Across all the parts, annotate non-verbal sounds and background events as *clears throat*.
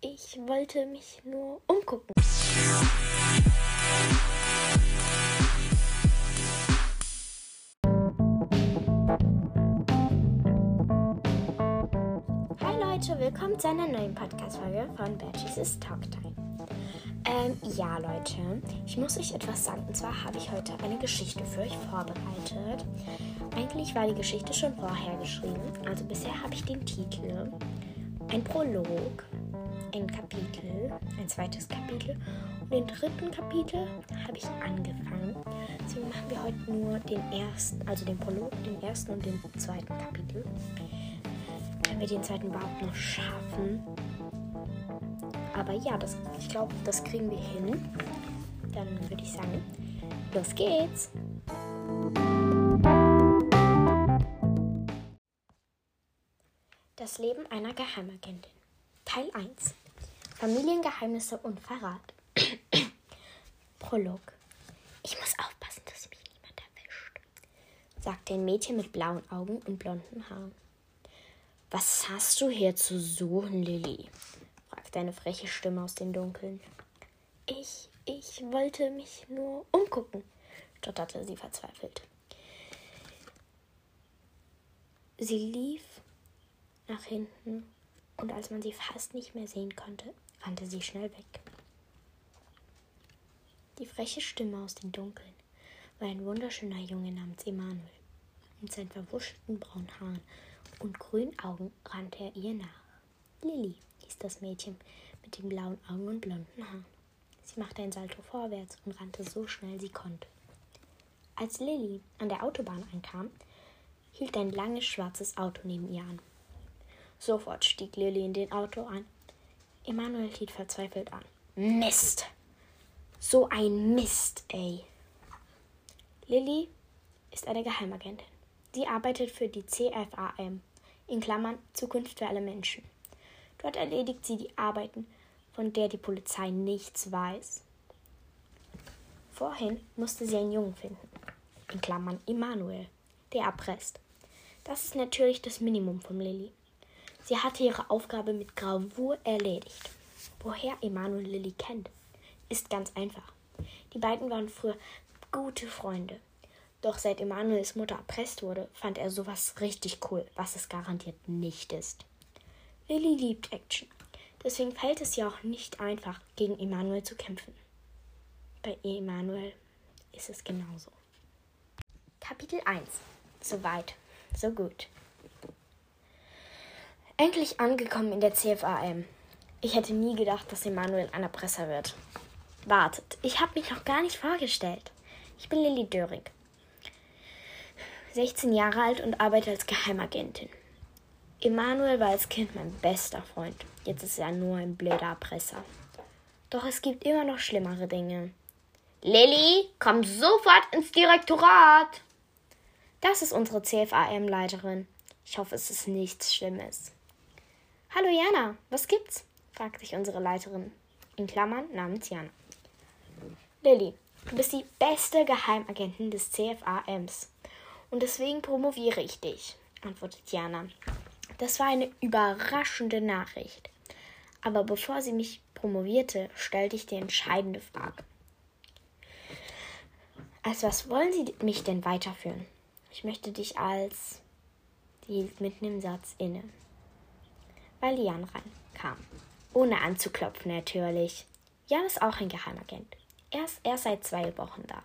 ich wollte mich nur umgucken. Hi Leute, willkommen zu einer neuen Podcast-Folge von Bertie's Talk Time. Ähm, ja Leute, ich muss euch etwas sagen. Und zwar habe ich heute eine Geschichte für euch vorbereitet. Eigentlich war die Geschichte schon vorher geschrieben. Also bisher habe ich den Titel, ein Prolog, ein Kapitel, ein zweites Kapitel und den dritten Kapitel habe ich angefangen. Deswegen machen wir heute nur den ersten, also den Prolog, den ersten und den zweiten Kapitel. Wenn wir den zweiten überhaupt noch schaffen. Aber ja, das, ich glaube, das kriegen wir hin. Dann würde ich sagen, los geht's! Das Leben einer Geheimagentin. Teil 1. Familiengeheimnisse und Verrat. *clears throat* Prolog. Ich muss aufpassen, dass mich niemand erwischt, sagte ein Mädchen mit blauen Augen und blonden Haaren. Was hast du hier zu suchen, Lilly? fragte eine freche Stimme aus dem Dunkeln. Ich, ich wollte mich nur umgucken, stotterte sie verzweifelt. Sie lief nach hinten und als man sie fast nicht mehr sehen konnte, rannte sie schnell weg. Die freche Stimme aus dem Dunkeln war ein wunderschöner Junge namens Emanuel. Mit seinen verwuschelten braunen Haaren und grünen Augen rannte er ihr nach. Lilly hieß das Mädchen mit den blauen Augen und blonden Haaren. Sie machte ein Salto vorwärts und rannte so schnell sie konnte. Als Lilly an der Autobahn ankam, hielt ein langes schwarzes Auto neben ihr an. Sofort stieg Lilly in den Auto ein. Emanuel hielt verzweifelt an. Mist! So ein Mist, ey! Lilly ist eine Geheimagentin. Sie arbeitet für die CFAM, in Klammern Zukunft für alle Menschen. Dort erledigt sie die Arbeiten, von der die Polizei nichts weiß. Vorhin musste sie einen Jungen finden, in Klammern Emanuel, der erpresst. Das ist natürlich das Minimum von Lilly. Sie hatte ihre Aufgabe mit Gravur erledigt. Woher Emanuel Lilly kennt, ist ganz einfach. Die beiden waren früher gute Freunde. Doch seit Emanuels Mutter erpresst wurde, fand er sowas richtig cool, was es garantiert nicht ist. Lilly liebt Action. Deswegen fällt es ja auch nicht einfach, gegen Emanuel zu kämpfen. Bei Emanuel ist es genauso. Kapitel 1. Soweit, so gut. Endlich angekommen in der CFAM. Ich hätte nie gedacht, dass Emanuel ein Erpresser wird. Wartet, ich habe mich noch gar nicht vorgestellt. Ich bin Lilly Döring. 16 Jahre alt und arbeite als Geheimagentin. Emanuel war als Kind mein bester Freund. Jetzt ist er nur ein blöder Erpresser. Doch es gibt immer noch schlimmere Dinge. Lilly, komm sofort ins Direktorat! Das ist unsere CFAM-Leiterin. Ich hoffe, es ist nichts Schlimmes. Hallo Jana, was gibt's? fragt sich unsere Leiterin, in Klammern namens Jana. Lilly, du bist die beste Geheimagentin des CFAMs und deswegen promoviere ich dich, antwortet Jana. Das war eine überraschende Nachricht. Aber bevor sie mich promovierte, stellte ich die entscheidende Frage. Als was wollen Sie mich denn weiterführen? Ich möchte dich als. Sie hielt mitten im Satz inne weil Jan reinkam. Ohne anzuklopfen natürlich. Jan ist auch ein Geheimagent. Er ist erst seit zwei Wochen da.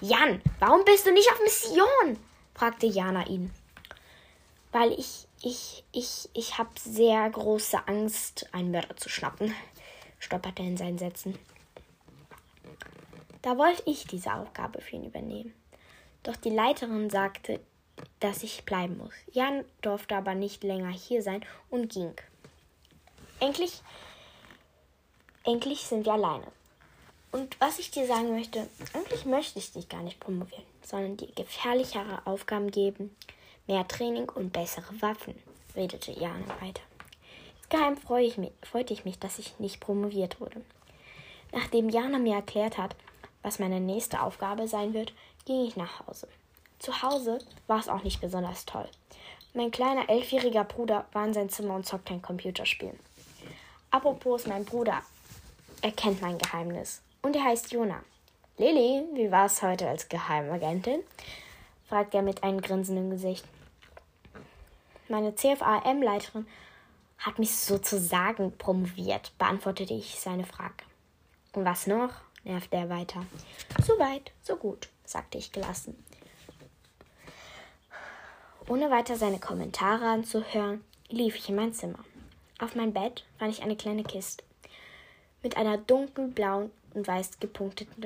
Jan, warum bist du nicht auf Mission? fragte Jana ihn. Weil ich, ich, ich, ich habe sehr große Angst, einen Mörder zu schnappen, stopperte er in seinen Sätzen. Da wollte ich diese Aufgabe für ihn übernehmen. Doch die Leiterin sagte, dass ich bleiben muss. Jan durfte aber nicht länger hier sein und ging. Endlich, endlich sind wir alleine. Und was ich dir sagen möchte, eigentlich möchte ich dich gar nicht promovieren, sondern dir gefährlichere Aufgaben geben, mehr Training und bessere Waffen, redete Jana weiter. Geheim freue ich mich, freute ich mich, dass ich nicht promoviert wurde. Nachdem Jana mir erklärt hat, was meine nächste Aufgabe sein wird, ging ich nach Hause. Zu Hause war es auch nicht besonders toll. Mein kleiner elfjähriger Bruder war in sein Zimmer und zockte ein Computerspiel. Apropos, mein Bruder erkennt mein Geheimnis. Und er heißt Jona. Lilly, wie war es heute als Geheimagentin? fragt er mit einem grinsenden Gesicht. Meine CFAM-Leiterin hat mich sozusagen promoviert, beantwortete ich seine Frage. Und was noch? nervte er weiter. So weit, so gut, sagte ich gelassen. Ohne weiter seine Kommentare anzuhören, lief ich in mein Zimmer. Auf mein Bett fand ich eine kleine Kiste mit einer dunkelblauen und weiß gepunkteten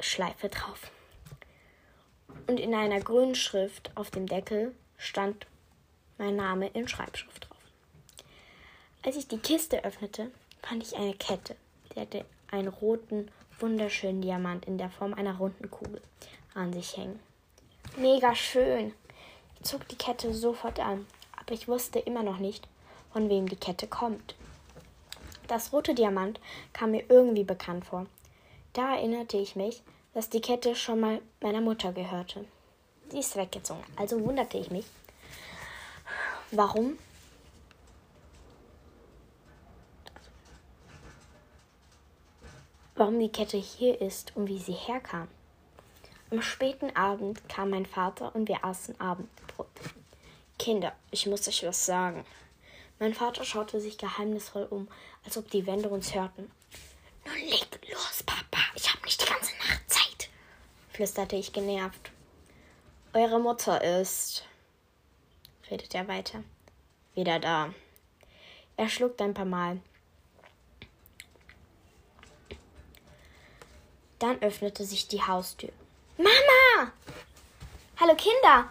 Schleife drauf. Und in einer grünen Schrift auf dem Deckel stand mein Name in Schreibschrift drauf. Als ich die Kiste öffnete, fand ich eine Kette. Die hatte einen roten, wunderschönen Diamant in der Form einer runden Kugel an sich hängen. Mega schön! Zog die Kette sofort an, aber ich wusste immer noch nicht, von wem die Kette kommt. Das rote Diamant kam mir irgendwie bekannt vor. Da erinnerte ich mich, dass die Kette schon mal meiner Mutter gehörte. Sie ist weggezogen, also wunderte ich mich, warum warum die Kette hier ist und wie sie herkam. Am späten Abend kam mein Vater und wir aßen Abendbrot. Kinder, ich muss euch was sagen. Mein Vater schaute sich geheimnisvoll um, als ob die Wände uns hörten. Nun leg los, Papa, ich habe nicht die ganze Nacht Zeit, flüsterte ich genervt. Eure Mutter ist, redete er weiter, wieder da. Er schluckte ein paar Mal. Dann öffnete sich die Haustür. Mama! Hallo Kinder!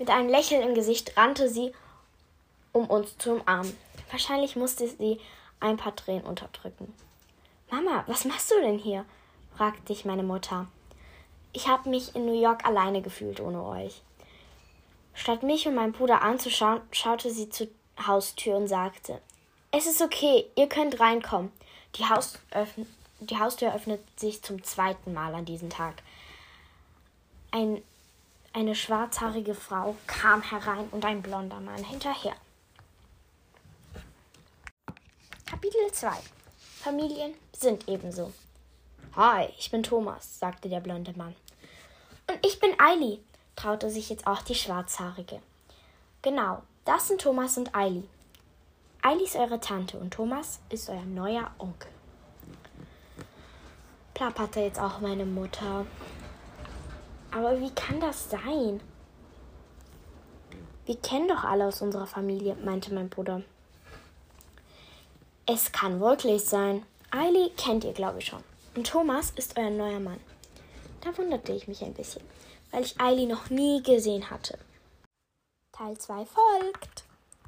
Mit einem Lächeln im Gesicht rannte sie um uns zu umarmen. Wahrscheinlich musste sie ein paar Tränen unterdrücken. Mama, was machst du denn hier? fragte ich meine Mutter. Ich habe mich in New York alleine gefühlt ohne euch. Statt mich und meinen Bruder anzuschauen, schaute sie zur Haustür und sagte: Es ist okay, ihr könnt reinkommen. Die, Haus die Haustür öffnet sich zum zweiten Mal an diesem Tag. Ein, eine schwarzhaarige Frau kam herein und ein blonder Mann hinterher. Kapitel 2 Familien sind ebenso. Hi, ich bin Thomas, sagte der blonde Mann. Und ich bin Eili, traute sich jetzt auch die Schwarzhaarige. Genau, das sind Thomas und Eili. Eili ist eure Tante und Thomas ist euer neuer Onkel. Plapperte jetzt auch meine Mutter. Aber wie kann das sein? Wir kennen doch alle aus unserer Familie, meinte mein Bruder. Es kann wirklich sein. Eili kennt ihr, glaube ich, schon. Und Thomas ist euer neuer Mann. Da wunderte ich mich ein bisschen, weil ich Eili noch nie gesehen hatte. Teil 2 folgt.